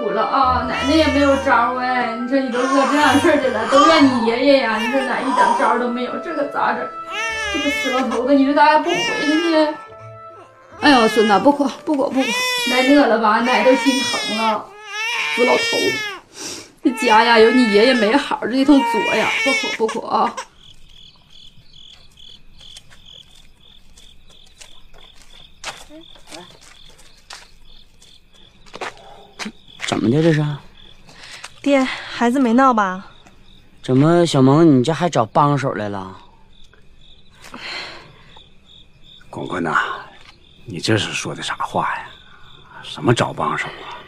苦了啊！奶奶也没有招哎，你说你都饿这样式儿去了，都怨你爷爷呀！你说奶一点招都没有，这可咋整？这个死老头子，你说咋还不回去呢？哎呦，孙子，不哭不哭不哭，奶饿了吧？奶都心疼了。死老头子，这家呀有你爷爷没好这一通作呀！不哭不哭啊！么的这是？爹，孩子没闹吧？怎么小萌你这还找帮手来了？滚滚呐，你这是说的啥话呀？什么找帮手啊？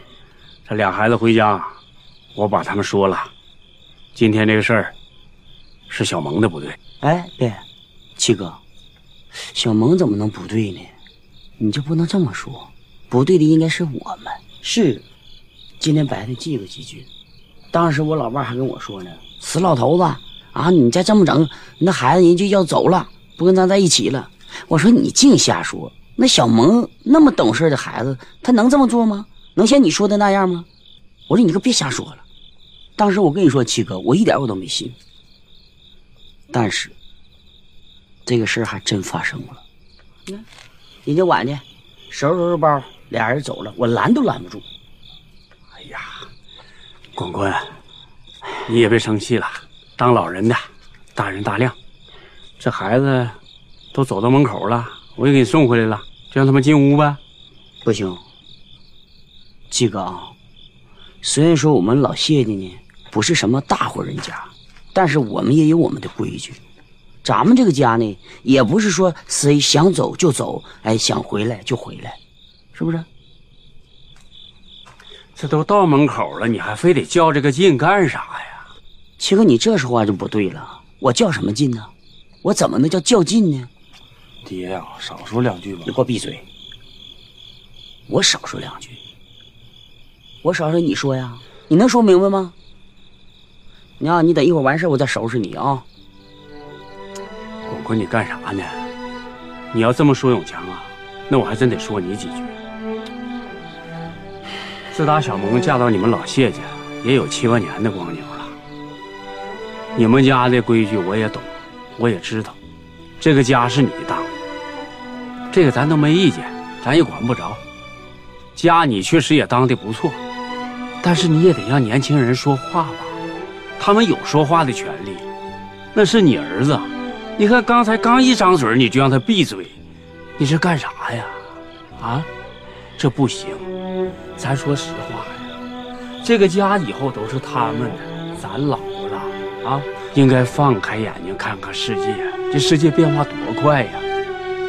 这俩孩子回家，我把他们说了，今天这个事儿是小萌的不对。哎，别，七哥，小萌怎么能不对呢？你就不能这么说，不对的应该是我们。是，今天白天记了几句，当时我老伴还跟我说呢：“死老头子啊，你再这么整，那孩子人就要走了，不跟咱在一起了。”我说你净瞎说，那小萌那么懂事的孩子，他能这么做吗？能像你说的那样吗？我说你可别瞎说了。当时我跟你说，七哥，我一点我都没信。但是，这个事儿还真发生了。嗯，人家晚去，收拾收拾包，俩人走了，我拦都拦不住。呀，滚滚，你也别生气了，当老人的，大人大量。这孩子都走到门口了，我也给你送回来了，就让他们进屋呗。不行，七哥，虽然说我们老谢家呢不是什么大户人家，但是我们也有我们的规矩。咱们这个家呢，也不是说谁想走就走，哎，想回来就回来，是不是？这都到门口了，你还非得较这个劲干啥呀？七哥，你这说话就不对了。我较什么劲呢？我怎么能叫较劲呢？爹呀、少说两句吧你。给我闭嘴！我少说两句。我少说你说呀？你能说明白吗？你啊，你等一会儿完事儿我再收拾你啊。滚滚，你干啥呢？你要这么说永强啊，那我还真得说你几句。自打小萌嫁到你们老谢家，也有七八年的光景了。你们家的规矩我也懂，我也知道，这个家是你当的，这个咱都没意见，咱也管不着。家你确实也当的不错，但是你也得让年轻人说话吧，他们有说话的权利。那是你儿子，你看刚才刚一张嘴，你就让他闭嘴，你这干啥呀？啊，这不行。咱说实话呀，这个家以后都是他们的，咱老了啊，应该放开眼睛看看世界。这世界变化多快呀！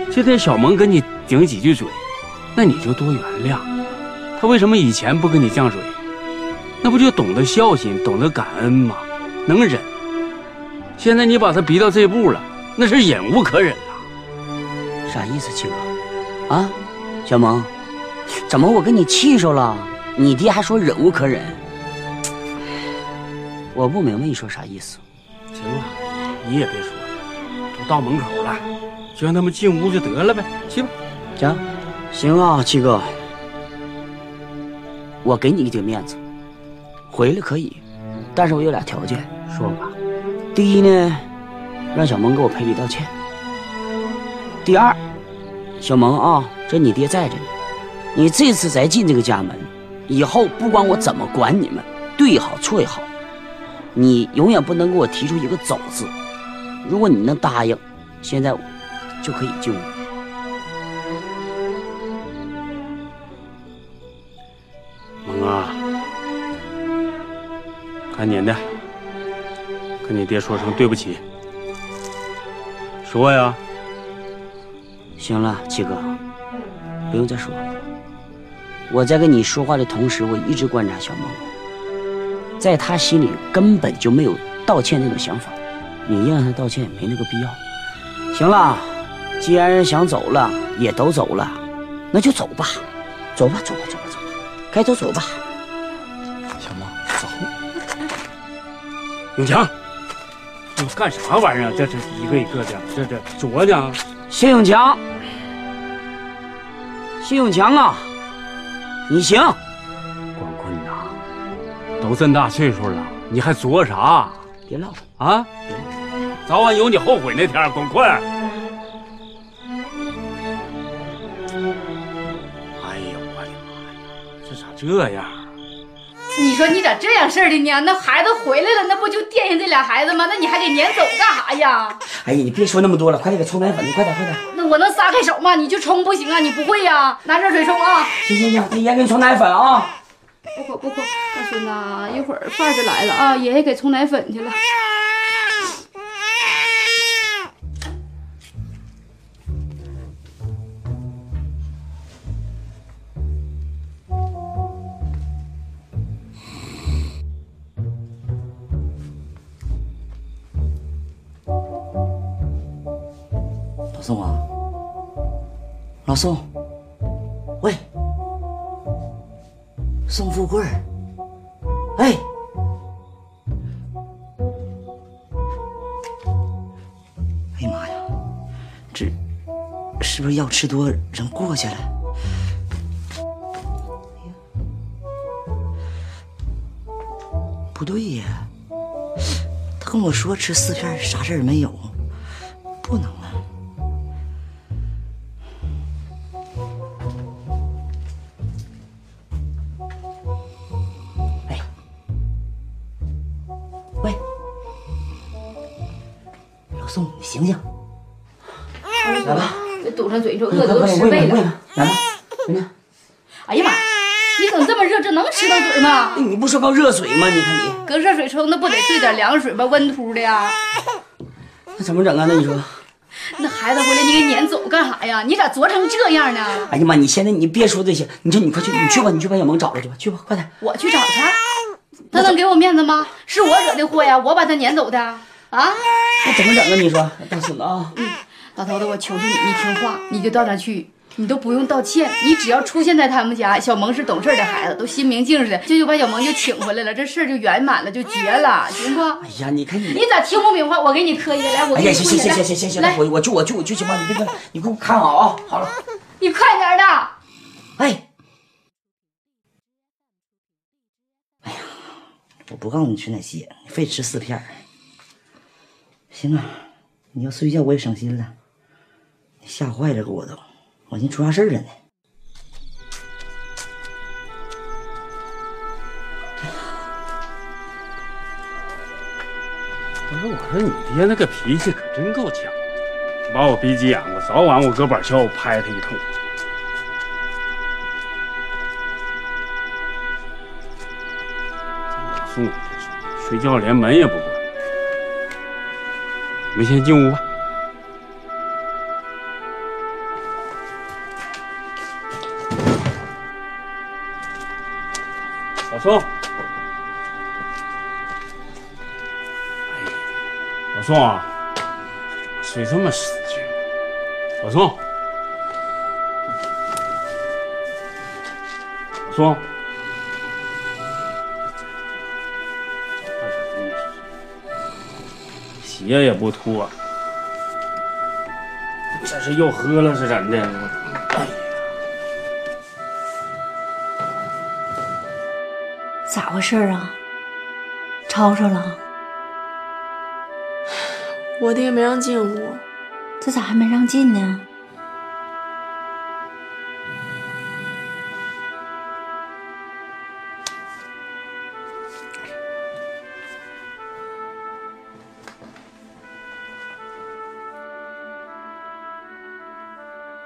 今天小萌跟你顶几句嘴，那你就多原谅。他为什么以前不跟你犟嘴？那不就懂得孝心，懂得感恩吗？能忍。现在你把他逼到这步了，那是忍无可忍了。啥意思，七哥？啊，小萌，怎么我跟你气受了？你爹还说忍无可忍？我不明白你说啥意思。行了，你也别说了，都到门口了，就让他们进屋就得了呗。去吧。行，行啊，七哥，我给你一点面子，回来可以，但是我有俩条件。说吧。第一呢，让小萌给我赔礼道歉。第二，小萌啊，这你爹在着呢，你这次再进这个家门，以后不管我怎么管你们，对也好错也好，你永远不能给我提出一个走字。如果你能答应，现在就可以进屋。萌啊，赶紧的，跟你爹说声对不起。说呀。行了，七哥，不用再说了。我在跟你说话的同时，我一直观察小萌，在他心里根本就没有道歉那种想法，你让他道歉也没那个必要。行了，既然想走了，也都走了，那就走吧，走吧，走吧，走吧，走吧，该走走吧。小萌，走。永强，你干啥玩意儿？这这一个一个的，这这左呢？谢永强，谢永强啊，你行。广坤呐，都这么大岁数了，你还作啥？别唠了啊！早晚有你后悔那天，广坤。哎呦，我的妈呀，这咋这样？你说你咋这样事儿的呢？那孩子回来了，那不就惦记这俩孩子吗？那你还给撵走干啥呀？哎呀，你别说那么多了，快点给冲奶粉，你快点快点。那我能撒开手吗？你就冲不行啊？你不会呀？拿热水冲啊！行行行，爷爷给你冲奶粉啊！不哭不哭，大孙子，一会儿饭就来了啊，爷爷给冲奶粉去了。宋啊，老宋，喂，宋富贵，哎，哎呀妈呀，这是不是药吃多人过去了？不对呀，他跟我说吃四片啥事儿没有，热水吗？你看你，搁热水冲，那不得兑点凉水吗？温秃的呀。那怎么整啊？那你说，那孩子回来你给撵走干啥呀？你咋作成这样呢？哎呀妈，你现在你别说这些，你说你快去，你去吧，你去把小萌找来去吧，去吧，快点。我去找去，他能给我面子吗？是我惹的祸呀，我把他撵走的啊！那怎么整啊？你说，大孙子啊，老头子，我求求你，你听话，你就到那去，你都不用道歉，你只要出现在他们家，小萌是懂事的孩子，都心明镜似的，这就把小萌就请回来了，这事儿就圆满了，就绝了，行不？哎呀，你看你，你咋听不明白？我给你磕一个，来，我哎呀，给你跪下来，行行行行行行行，来，我我去我就我去行吧，你别别，你给我看好啊，好了，你快点的。哎，哎呀，我不告诉你吃哪些，你非吃四片儿。行啊，你要睡觉我也省心了，你吓坏了给我都，我寻思出啥事儿了呢。不是，我说你爹那个脾气可真够呛，把我逼急眼了，早晚我搁板桥拍他一通。老宋，睡觉连门也不关。你们先进屋吧。老宋，老宋啊，睡这么死去？老宋，老宋，鞋也不脱，这是又喝了是怎的？咋回事啊？吵吵了？我爹没让进屋，这咋还没让进呢？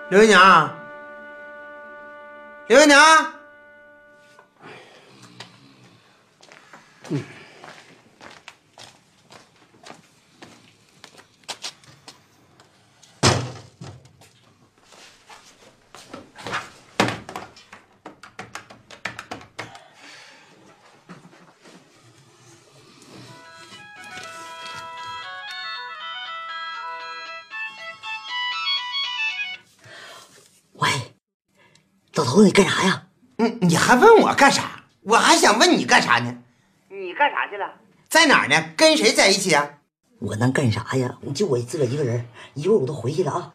刘姨娘，刘姨娘，老头，你干啥呀？嗯，你还问我干啥？我还想问你干啥呢？你干啥去了？在哪儿呢？跟谁在一起啊？我能干啥呀？就我自个儿一个人，一会儿我都回去了啊。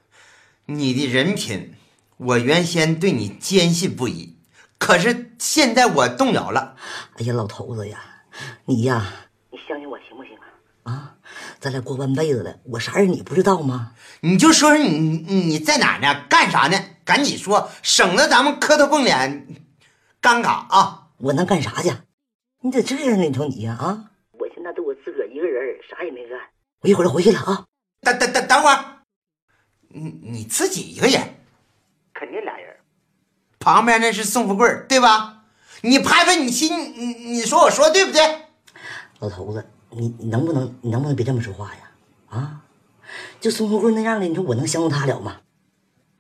你的人品，我原先对你坚信不疑，可是现在我动摇了。哎呀，老头子呀，你呀，你相信我行不行啊？啊，咱俩过半辈子了，我啥人你不知道吗？你就说说你你在哪儿呢？干啥呢？赶紧说，省得咱们磕头碰脸，尴尬啊！我能干啥去？你咋这样呢？你瞅你呀啊！我现在都我自个儿一个人，啥也没干。我一会儿就回去了啊。等等等等会儿，你你自己一个人，肯定俩人，旁边那是宋富贵，对吧？你拍拍你心，你你说我说对不对？老头子，你你能不能你能不能别这么说话呀？啊，就宋富贵那样的，你说我能相中他了吗？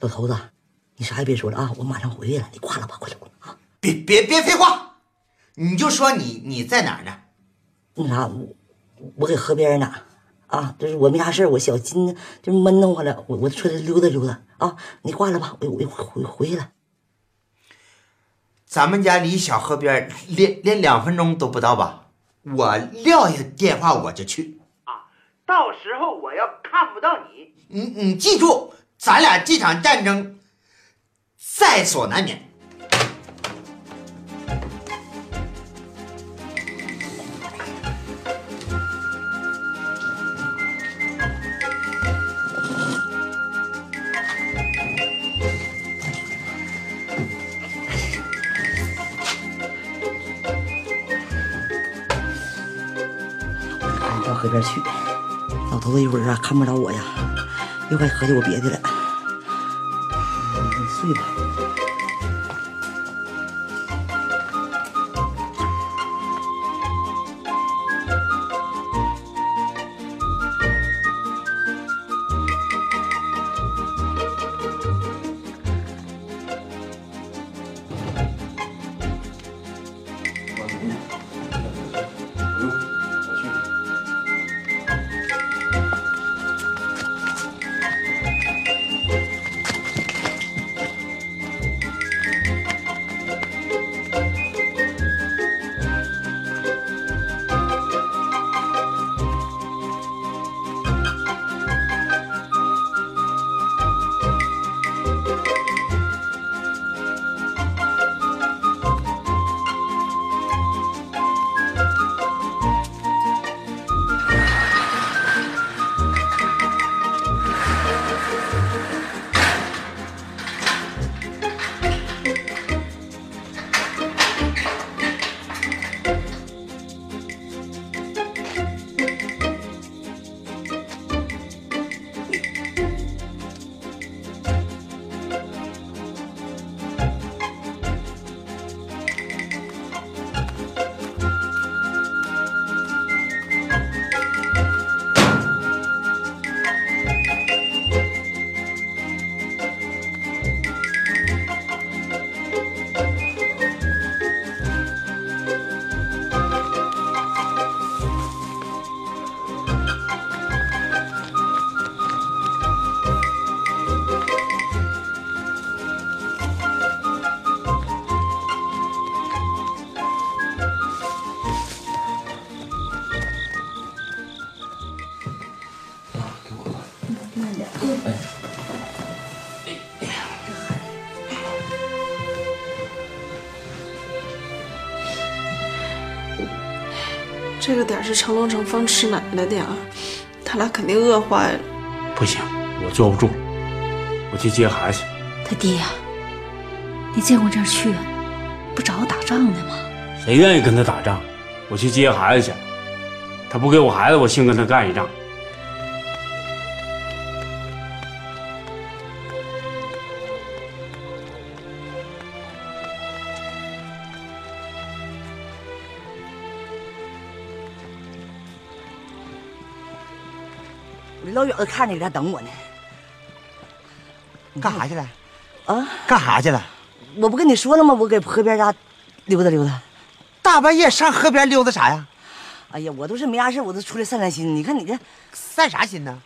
老头子，你啥也别说了啊，我马上回去了，你挂了吧，快点啊！别别别废话，你就说你你在哪儿呢？那啥，我我搁河边呢，啊，就是我没啥事儿我小心就闷得慌了，我我出来溜达溜达啊，你挂了吧，我我回回去了。咱们家离小河边连连两分钟都不到吧？我撂下电话我就去啊！到时候我要看不到你，你你记住，咱俩这场战争在所难免。赶紧到河边去。老头子一会儿啊看不着我呀，又该合计我别的了。对了点是成龙成凤吃奶奶的点儿，他俩肯定饿坏了。不行，我坐不住，我去接孩子去。他爹呀，你见过这儿去，不找我打仗的吗？谁愿意跟他打仗？我去接孩子去。他不给我孩子，我先跟他干一仗。老远的看着你在等我呢。干啥去了？啊？干啥去了？我不跟你说了吗？我给河边家溜达溜达。大半夜上河边溜达啥呀？哎呀，我都是没啥事，我都出来散散心。你看你这散啥心呢？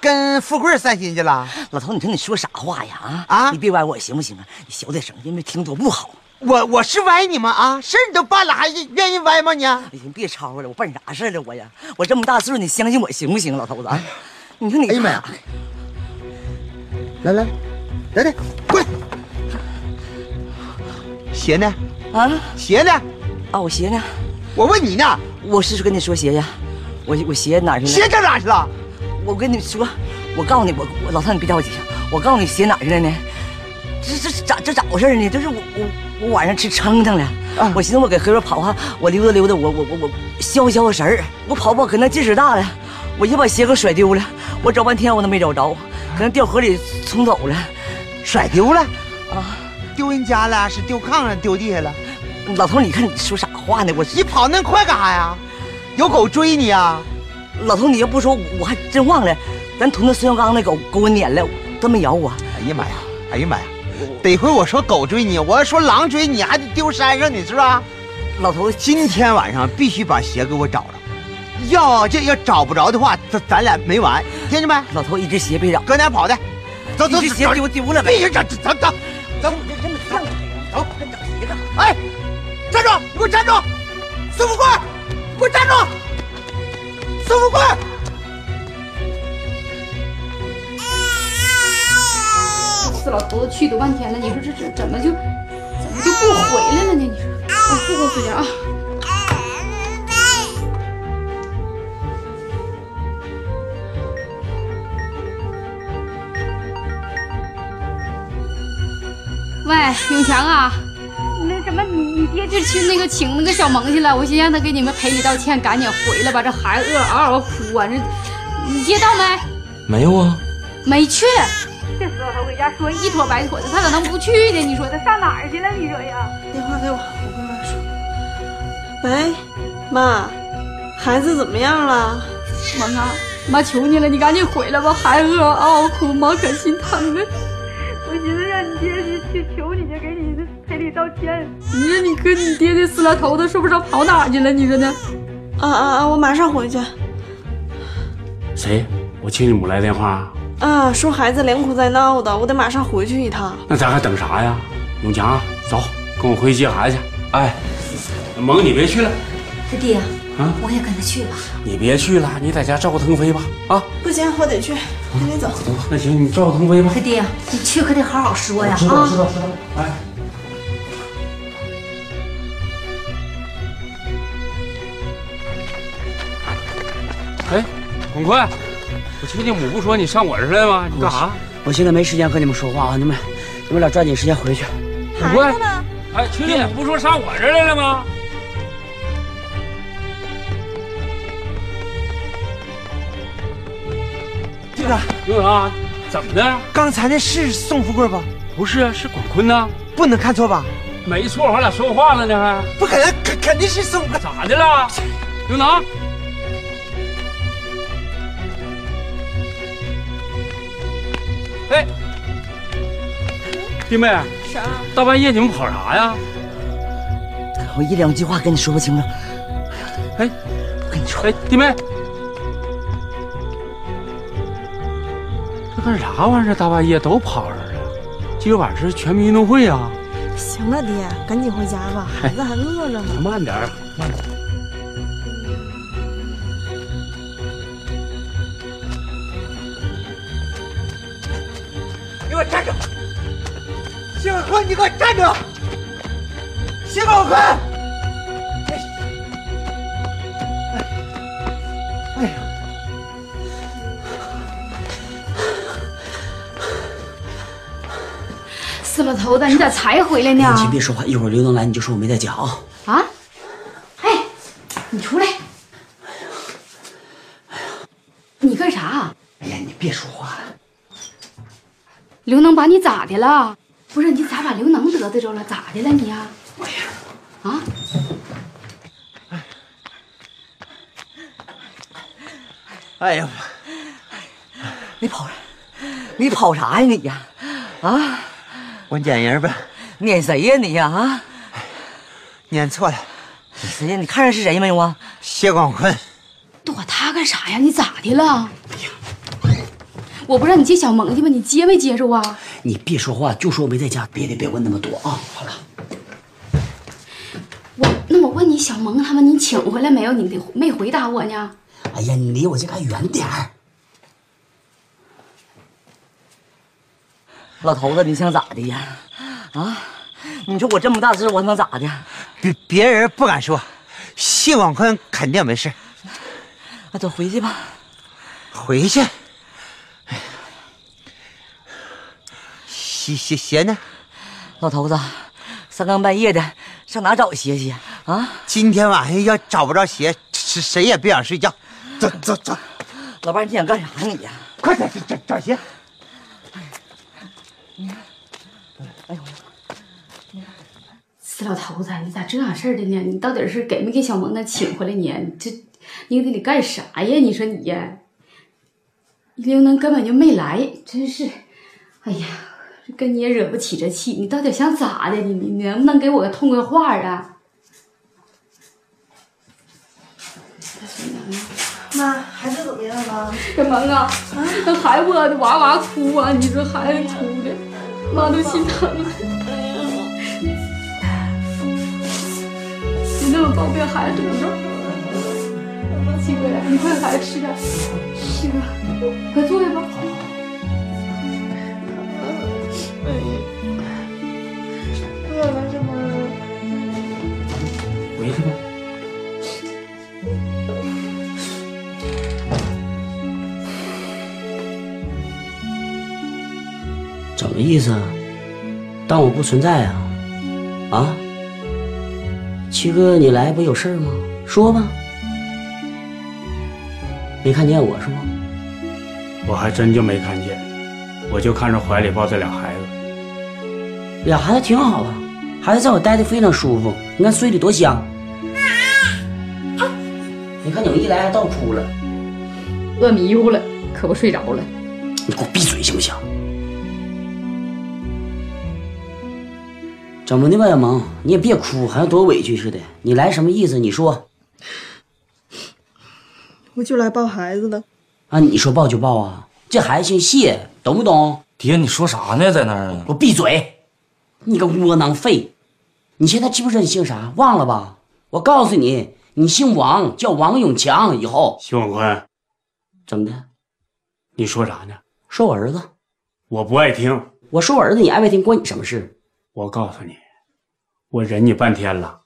跟富贵散心去了？老头，你说你说啥话呀？啊啊！你别歪我行不行啊？你小点声，因为听多不好。我我是歪你吗？啊，事儿你都办了，还愿意歪吗你？你行，别吵吵了，我办啥事了我呀？我这么大岁数，你相信我行不行，老头子？啊？你说你，哎呀妈呀！来来，来来，滚！鞋呢？啊？鞋呢？啊，我鞋呢？我问你呢。我是跟你说鞋呀，我我鞋哪去了？鞋搁哪去了？我跟你说，我告诉你，我我老三你别着急，我告诉你鞋哪去了呢？这这咋这咋回事呢？这是我我我晚上吃撑腾了，啊、我寻思我给河边跑哈，我溜达溜达，我我我我消消个神儿。我跑跑可能劲使大了，我就把鞋给甩丢了。我找半天我都没找着，可能掉河里冲走了，甩丢了啊？丢人家了？是丢炕上丢地下了？老头，你看你说啥话呢？我你跑那快干啥呀？有狗追你啊？老头，你要不说，我还真忘了，咱屯子孙小刚那狗给我撵了，都没咬我。哎呀妈呀！哎呀妈呀！得亏我说狗追你，我要说狼追你，还得丢山上，你知道？老头子，今天晚上必须把鞋给我找着，要这要找不着的话，咱咱俩没完，听见没？老头，一只鞋别找，搁哪跑的？走走，这鞋丢丢了呗。必须找，走走走，你这么犟走，还找鞋干啥？哎，站住！你给我站住！孙富贵，给我站住！孙富贵！死老头子去多半天了，你说这这怎么就怎么就不回来了呢？你说，啊，不给我睡觉啊！喂，永强啊，那什么，你你爹就去那个请那个小萌去了，我先让他给你们赔礼道歉，赶紧回来吧。这孩子饿嗷嗷哭啊，这你爹到没？没有啊，没去。这死老头搁家说一坨白坨的，他咋能不去呢？你说他上哪儿去了？你说呀？电话给我，我跟妈说。喂，妈，孩子怎么样了？萌啊，妈求你了，你赶紧回来吧，孩子饿嗷嗷哭，妈可心疼啊。我寻思让你爹去去求你去，给你赔礼道歉。你说你跟你爹这死老头子说不知道跑哪去了？你说呢？啊啊啊！我马上回去。谁？我亲家母来电话。啊，说孩子连哭带闹的，我得马上回去一趟。那咱还等啥呀？永强，走，跟我回去接孩子去。哎，萌，你别去了。他爹，啊，我也跟他去吧。你别去了，你在家照顾腾飞吧。啊，不行，我得去，赶紧走。那行，你照顾腾飞吧。他爹，你去可得好好说呀。知道，知道，知道。哎。哎，滚快！我亲家母不说你上我这儿来吗？你干啥？我现在没时间和你们说话啊！你们，你们俩抓紧时间回去。滚坤！哎，亲家母不说上我这儿来了吗？这个刘长，怎么的？刚才那是宋富贵吧？不是，是广坤呐。不能看错吧？没错，俺俩说话了呢，还不可能，肯肯定是宋富贵。咋的了？刘能。哎，弟妹，啥？大半夜你们跑啥呀？我一两句话跟你说不清楚。哎，我跟你说，哎，弟妹，这干啥玩意儿？大半夜都跑这儿了？今晚是全民运动会啊！行了，爹，赶紧回家吧，孩子还饿着呢。慢点，慢点。你给我站住！谢广坤，你给我站住！谢广坤！老头子，你咋才回来呢？你先别说话，一会儿刘能来你就说我没在家啊。啊？哎，你出来！哎呀你干啥？哎呀，你别说话了。刘能把你咋的了？不是你咋把刘能得罪着了？咋的了你呀？哎呀，啊？哎呀，你跑，你跑啥呀你呀？啊，我撵人呗，撵谁呀你呀？啊，撵错了，谁呀？你看认识谁没有啊？谢广坤，躲他干啥呀？你咋的了？我不让你接小萌去吗？你接没接住啊？你别说话，就说我没在家，别的别问那么多啊。好了，我那我问你，小萌他们你请回来没有？你得没回答我呢。哎呀，你离我这还远点儿。老头子，你想咋的呀？啊，你说我这么大事，我能咋的？别别人不敢说，谢广坤肯定没事。那走回去吧。回去。哎呀鞋鞋鞋呢？老头子，三更半夜的上哪找鞋去啊？今天晚上要找不着鞋，谁谁也别想睡觉。走走走，老伴，你想干啥你呀？快点找找鞋。哎呦，死老头子，你咋这样式的呢？你到底是给没给小萌那请回来呢？你这你给你干啥呀？你说你呀，刘能根本就没来，真是，哎呀，跟你也惹不起这气。你到底想咋的？你你能不能给我个痛快话啊？妈，孩子怎么样了？小萌啊，那孩子的哇哇哭啊！你说孩子哭的，妈都心疼了。你那么宝贝孩子堵着，七哥呀，你快给孩子吃点，七哥，快坐下吧。饿了是吗？回去吧。么意思啊？当我不存在啊？啊？七哥，你来不有事吗？说吧。没看见我是吗？我还真就没看见，我就看着怀里抱着俩孩子。俩孩子挺好啊，孩子在我待的非常舒服，你看睡得多香。你看你们一来还倒哭了，饿迷糊了，可不睡着了。你给我闭嘴行不行？怎么的吧，小萌，你也别哭，好像多委屈似的。你来什么意思？你说我就来抱孩子的。啊？你说抱就抱啊？这孩子姓谢，懂不懂？爹，你说啥呢？在那儿啊？给我闭嘴！你个窝囊废！你现在知不知道你姓啥？忘了吧？我告诉你，你姓王，叫王永强。以后谢广坤，怎么的？你说啥呢？说我儿子，我不爱听。我说我儿子，你爱不爱听关你什么事？我告诉你，我忍你半天了，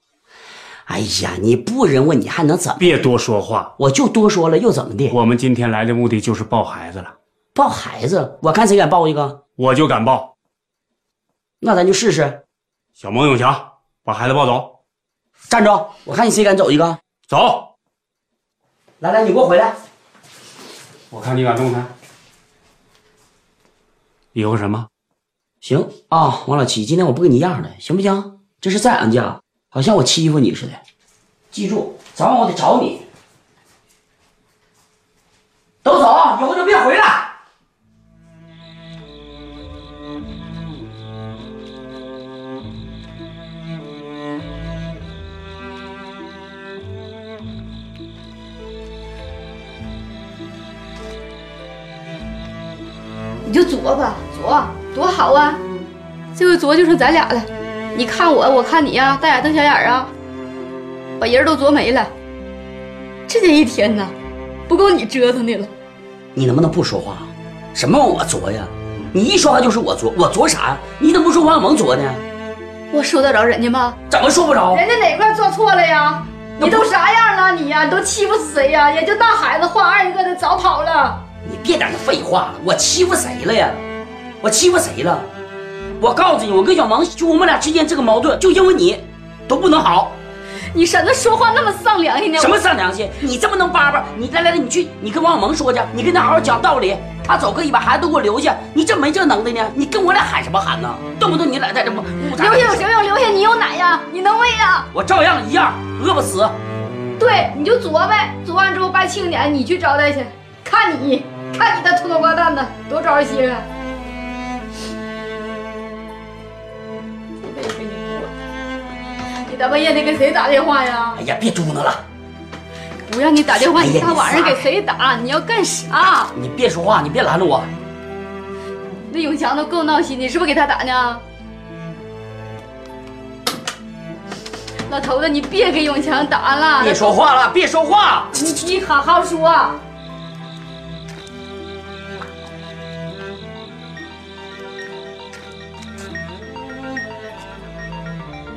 哎呀，你不忍我，你还能怎么？别多说话。我就多说了，又怎么的？我们今天来的目的就是抱孩子了，抱孩子，我看谁敢抱一个，我就敢抱。那咱就试试。小蒙永强，把孩子抱走，站住，我看你谁敢走一个。走。来来，你给我回来。我看你敢动弹。以后什么？行啊，王老七，今天我不跟你一样的，行不行？这是在俺家，好像我欺负你似的。记住，早晚我得找你。都走，以后就别回来。你就作吧，作多好啊！这回作就剩咱俩了，你看我，我看你呀，大眼瞪小眼啊，把人都啄没了。这一天呐，不够你折腾的了。你能不能不说话？什么我啄呀？你一说话就是我啄，我啄啥呀？你怎么不说王小萌作呢？我说得着人家吗？怎么说不着？人家哪块做错了呀？你都啥样了你呀？你都欺负死谁呀？也就大孩子换二一个的早跑了。你别在那废话了，我欺负谁了呀？我欺负谁了？我告诉你，我跟小萌就我们俩之间这个矛盾，就因为你，都不能好。你婶子说话那么丧良心呢？什么丧良心？你这么能叭叭？你来来来，你去，你跟王小萌说去，你跟他好好讲道理。他走可以把孩子都给我留下，你这没这能耐呢？你跟我俩喊什么喊呢？动不动你俩在这不留下有什么用？留下你有奶呀？你能喂呀？我照样一样，饿不死。对，你就作呗，作完之后办庆典，你去招待去，看你，看你那秃头瓜蛋的，多招人稀罕。你大半夜的给谁打电话呀？哎呀，别嘟囔了！不让你打电话，你大晚上给谁打？你要干啥？你别说话，你别拦着我。那永强都够闹心，你是不是给他打呢？老头子，你别给永强打了！别说话了，别说话！你你好好说。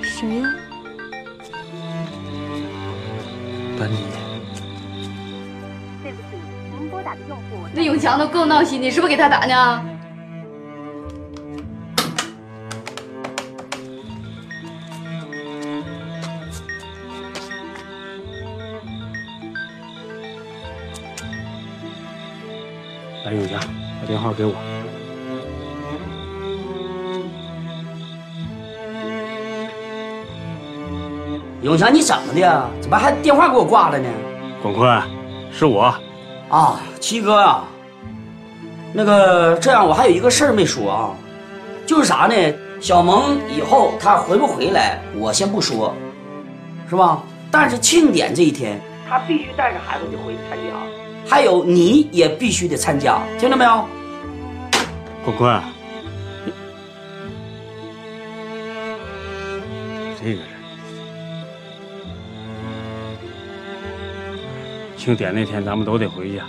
谁呀？本你。对不起，您拨打的用户。那永强都够闹心，的是不是给他打呢？来，永强，把电话给我。永强，你怎么的？怎么还电话给我挂了呢？广坤，是我。啊，七哥啊，那个这样，我还有一个事儿没说啊，就是啥呢？小萌以后她回不回来，我先不说，是吧？但是庆典这一天，她必须带着孩子就回去参加，还有你也必须得参加，听到没有？广坤，这个人，庆典那天咱们都得回去。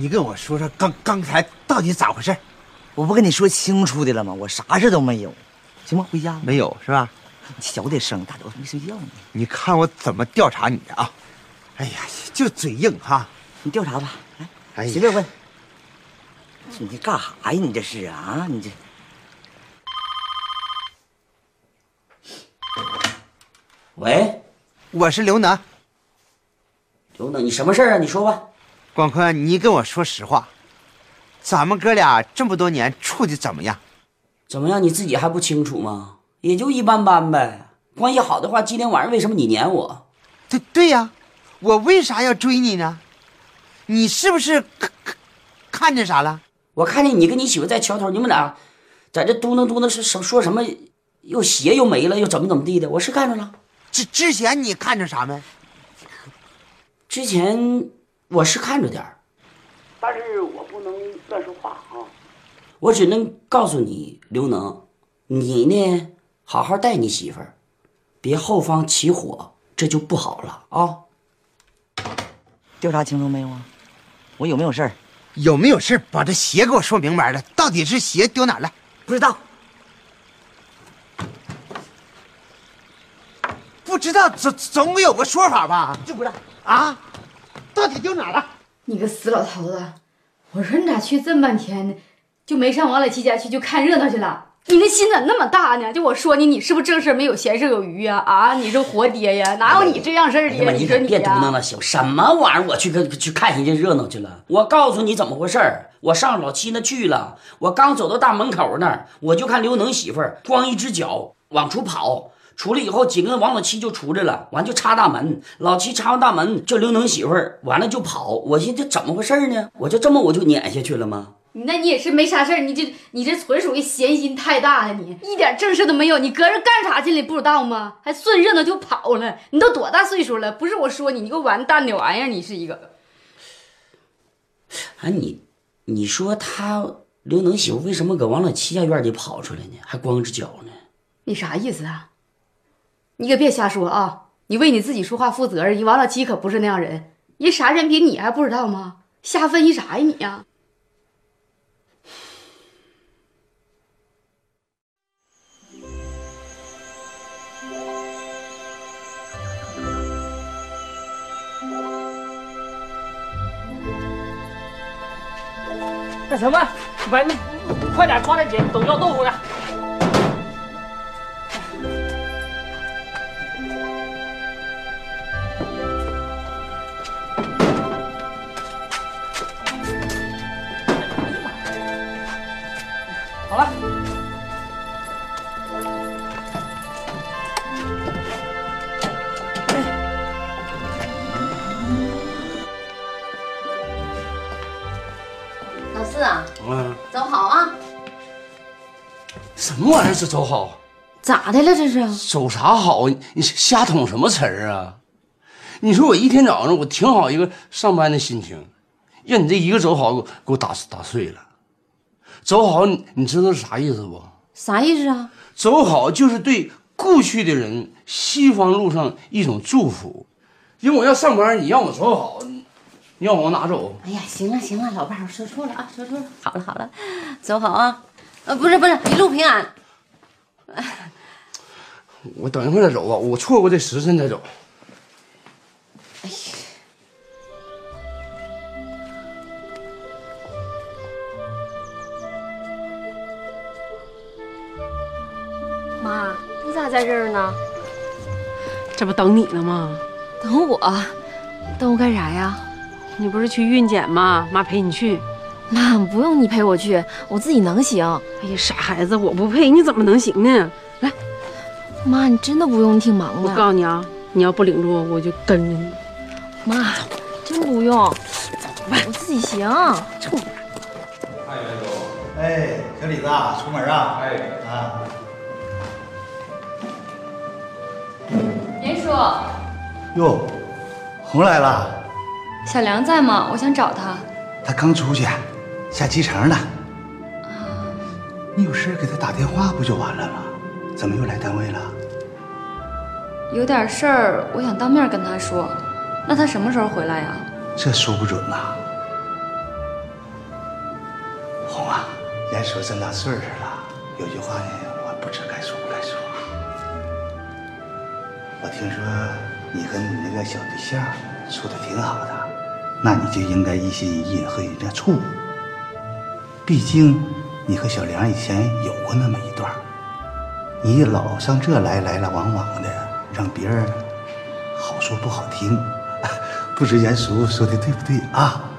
你跟我说说刚刚才到底咋回事？我不跟你说清楚的了吗？我啥事都没有，行吗？回家。没有是吧？小点声，大早没睡觉呢。你看我怎么调查你的啊？哎呀，就嘴硬哈！你调查吧，来，哎随便问。你这干啥呀？你这是啊？你这喂，我是刘能。刘能，你什么事儿啊？你说吧。广坤，你跟我说实话，咱们哥俩这么多年处的怎么样？怎么样？你自己还不清楚吗？也就一般般呗。关系好的话，今天晚上为什么你撵我？对对呀，我为啥要追你呢？你是不是看看看见啥了？我看见你跟你媳妇在桥头，你们俩在这嘟囔嘟囔是什说什么？又鞋又没了，又怎么怎么地的？我是看着了。之之前你看着啥没？之前我是看着点儿，但是我不能乱说话啊。我只能告诉你，刘能，你呢，好好带你媳妇儿，别后方起火，这就不好了啊。调查清楚没有啊？我有没有事儿？有没有事儿把这鞋给我说明白了？到底是鞋丢哪儿了？不知道。不知道总总得有个说法吧？就不知道啊？到底丢哪了？你个死老头子！我说你咋去这么半天呢？就没上王老七家去，就看热闹去了。你那心咋那么大呢？就我说你，你是不是正事没有，闲事有余呀？啊，你是活爹呀？哪有你这样事儿的呀？哎，你说你可别嘟囔？了，行？什么玩意儿？我去跟去看人家热闹去了。我告诉你怎么回事儿。我上老七那去了，我刚走到大门口那儿，我就看刘能媳妇儿光一只脚往出跑。出来以后，紧跟着王老七就出来了，完就插大门。老七插完大门，就刘能媳妇儿完了就跑。我寻思这怎么回事呢？我就这么我就撵下去了吗？你那你也是没啥事儿，你这你这纯属于闲心太大了，你一点正事都没有。你搁这干啥去了？不知道吗？还顺热闹就跑了？你都多大岁数了？不是我说你，你个完蛋的玩意儿，你是一个。哎，你你说他刘能媳妇为什么搁王老七家院里跑出来呢？还光着脚呢？你啥意思啊？你可别瞎说啊！你为你自己说话负责任，你王老七可不是那样人，人啥人品你还不知道吗？瞎分析啥呀你呀？那什么，把你快点抓点紧，都要豆腐呢。是走好？咋的了这是？走啥好？你瞎捅什么词儿啊？你说我一天早上我挺好一个上班的心情，让你这一个走好给我给我打打碎了。走好，你你知道是啥意思不？啥意思啊？走好就是对故去的人西方路上一种祝福。因为我要上班，你让我走好，你你让我往哪走？哎呀，行了行了，老伴儿，我说错了啊，说错了。好了好了，走好啊！呃，不是不是，一路平安。我等一会儿再走吧，我错过这时辰再走。妈，你咋在这儿呢？这不等你呢吗？等我？等我干啥呀？你不是去孕检吗？妈陪你去。妈，不用你陪我去，我自己能行。哎呀，傻孩子，我不陪你怎么能行呢？来，妈，你真的不用，你挺忙的。我告诉你啊，你要不领着我，我就跟着你。妈，真不用，我自己行。臭哎，小李子啊，出门啊？哎啊，严叔，哟，红来了，小梁在吗？我想找他。他刚出去，下机场了。你有事给他打电话不就完了吗？怎么又来单位了？有点事儿，我想当面跟他说。那他什么时候回来呀？这说不准呐。红啊，严叔这么大岁数了，有句话呢，我不知该说不该说。我听说你跟你那个小对象处的挺好的，那你就应该一心一意和人家处。毕竟你和小梁以前有过那么一段，你老上这来来来往往的，让别人好说不好听，不知严叔说的对不对啊？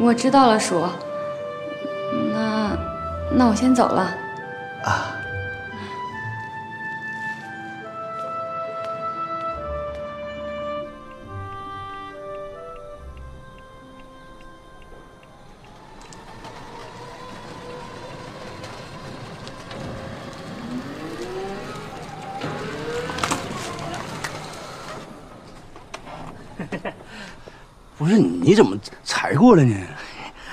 我知道了，叔。那那我先走了。啊。你怎么才过来呢？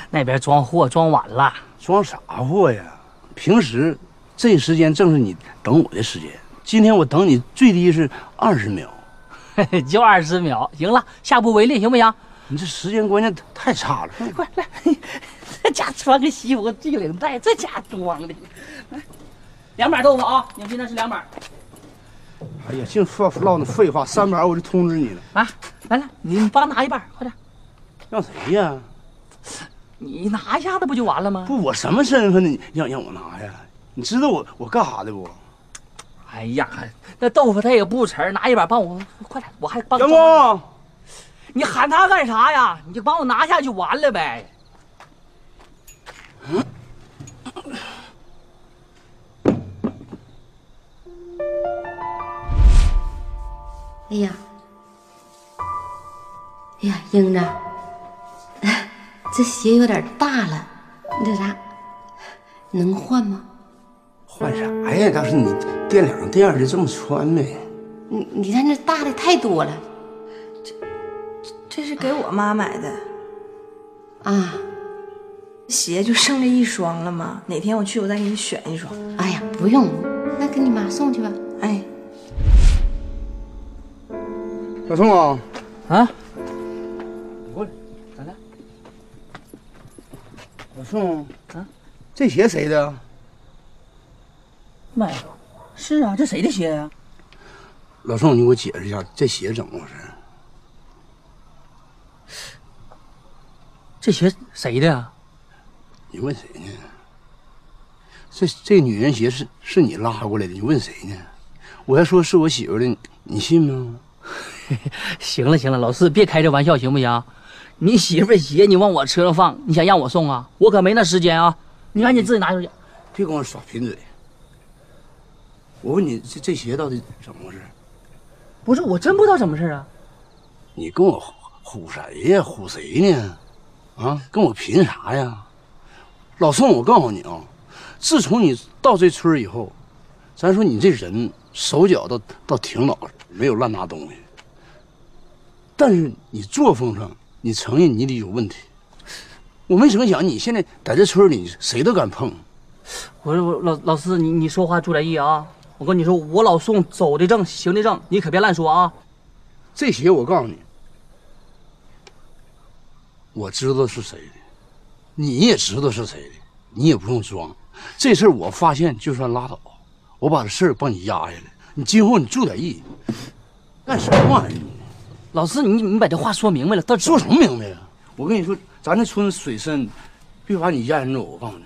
那边装货装晚了，装啥货呀？平时这时间正是你等我的时间，今天我等你最低是二十秒，就二十秒。行了，下不为例，行不行？你这时间观念太差了。快来，这家穿个西服系领带，这家装的。来，两板豆腐啊！你们今天吃两板。哎呀，净说唠那废话，三板我就通知你了。啊，来来，你帮拿一半，快点。让谁呀？你拿一下子不就完了吗？不，我什么身份呢？你让让我拿呀？你知道我我干啥的不？哎呀，那豆腐它也不沉，拿一把帮我，快点，我还帮。杨工，你喊他干啥呀？你就帮我拿下就完了呗。嗯。哎呀，哎呀，英子，这鞋有点大了，你这啥能换吗？换啥呀？倒是你掂量掂量的这么穿呗。你你看这大的太多了，这是给我妈买的。啊，鞋就剩这一双了吗？哪天我去，我再给你选一双。哎呀，不用，那给你妈送去吧。哎，小宋啊，啊，小宋啊，这鞋谁的？妈呀，是啊，这谁的鞋呀、老宋，你给我解释一下，这鞋怎么回事？这鞋谁的呀？你问谁呢？这这女人鞋是是你拉过来的，你问谁呢？我要说是我媳妇的，你信吗？行了行了，老四别开这玩笑行不行？你媳妇鞋你往我车上放，你想让我送啊？我可没那时间啊！你赶紧自己拿出去。别跟我耍贫嘴。我问你，这这鞋到底怎么回事？不是，我真不知道怎么事啊。你跟我唬谁呀？唬谁呢？啊，跟我贫啥呀？老宋，我告诉你啊，自从你到这村儿以后，咱说你这人手脚倒倒挺老实，没有乱拿东西。但是你作风上，你承认你得有问题。我没成想你现在在这村里，谁都敢碰。我说我老老四，你你说话注点意啊！我跟你说，我老宋走的正，行的正，你可别乱说啊！这鞋我告诉你，我知道是谁的，你也知道是谁的，你也不用装。这事儿我发现就算拉倒，我把这事儿帮你压下来。你今后你注点意，干什么玩意儿？老师，你你把这话说明白了，到说什么明白呀？我跟你说，咱这村子水深，别把你压人走。我告诉你，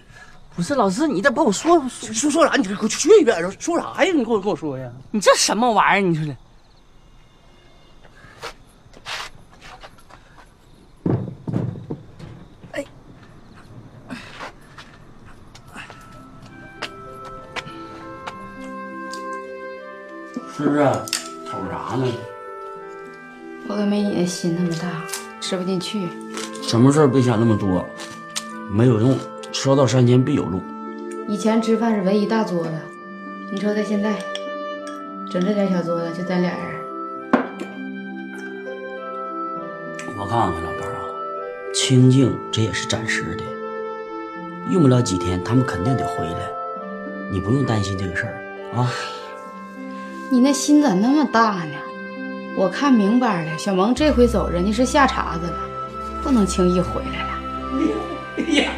不是老师，你这把我说说说说啥？你给我去一边！说啥呀？你给我跟我说呀！你这什么玩意儿？你说的。哎，是啊，瞅啥呢？我可没你的心那么大，吃不进去。什么事儿别想那么多，没有用。车到山前必有路。以前吃饭是围一大桌子，你瞅咱现在，整这点小桌子就咱俩人。我告诉你老伴儿啊，清静这也是暂时的，用不了几天他们肯定得回来，你不用担心这个事儿啊。你那心咋那么大呢？我看明白了，小萌这回走，人家是下茬子了，不能轻易回来了。哎呀，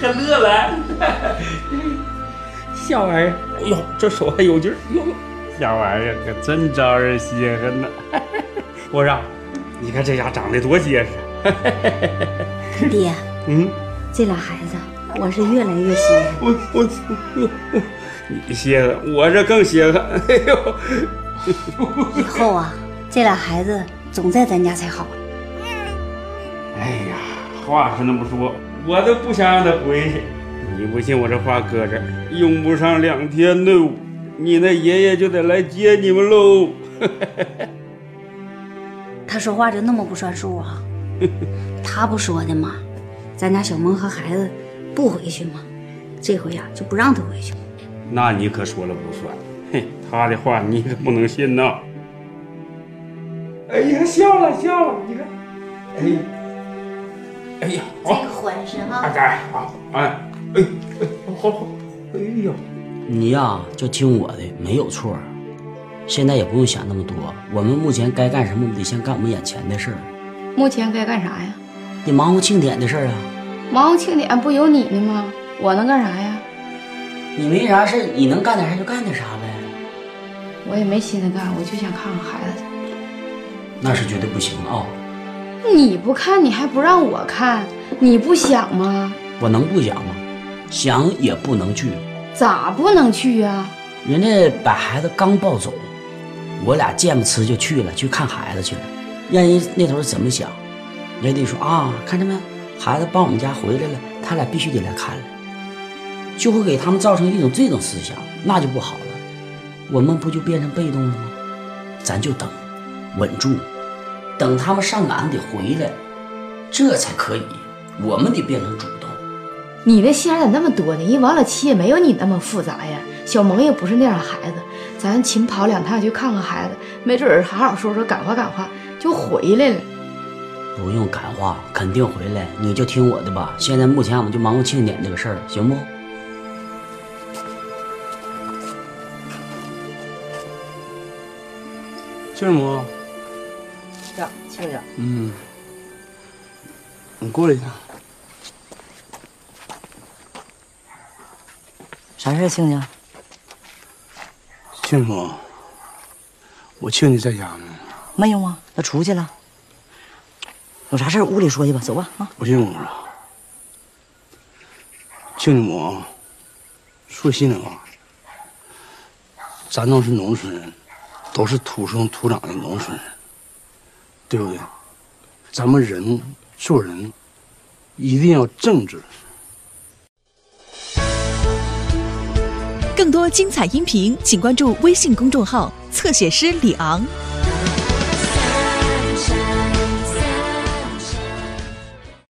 还乐了，小玩意儿，哎呦，这手还有劲儿，哟，小玩意儿可真招人稀罕呢。我说，你看这家长得多结实。爹，嗯，这俩孩子我是越来越稀罕。我我我我，你稀罕，我这更稀罕。哎呦，以后啊，这俩孩子总在咱家才好。哎呀，话是那么说，我都不想让他回去。你不信，我这话搁这儿，用不上两天喽，你那爷爷就得来接你们喽。他说话就那么不算数啊？他不说的吗？咱家小萌和孩子不回去吗？这回呀、就不让他回去。那你可说了不算，嘿，他的话你可不能信呐。哎呀，笑了笑了，你看，哎，哎呀，好，婚事啊，哎，好，哎，哎，哎，好好，哎呀，你呀就听我的，没有错。现在也不用想那么多，我们目前该干什么，我们得先干我们眼前的事儿，目前该干啥呀？得忙活庆典的事儿啊。忙活庆典不有你呢吗？我能干啥呀？你没啥事儿，你能干点啥就干点啥呗。我也没心思干，我就想看看孩子去。那是绝对不行啊！你不看，你还不让我看，你不想吗？我能不想吗？想也不能去。咋不能去呀？人家把孩子刚抱走，我俩见不吃就去了，去看孩子去了。让人那头怎么想？人家得说啊，看见没，孩子帮我们家回来了，他俩必须得来看了，就会给他们造成一种这种思想，那就不好了。我们不就变成被动了吗？咱就等，稳住，等他们上赶得回来，这才可以。我们得变成主动。你那心眼咋那么多呢？人王老七也没有你那么复杂呀。小萌也不是那样孩子，咱勤跑两趟去看看孩子，没准儿好好说说，感化感化就回来了。不用感化，肯定回来，你就听我的吧。现在目前我们就忙活庆典这个事儿，行不？庆母，呀，亲家，嗯，你过来一下。啥事儿，亲家？庆母，我亲家在家呢。没有啊，他出去了。有啥事儿屋里说去吧，走吧啊。我进屋了。庆母，说心里话，咱都是农村人，都是土生土长的农村人，对不对？咱们人做人一定要正直。更多精彩音频，请关注微信公众号“侧写师李昂”。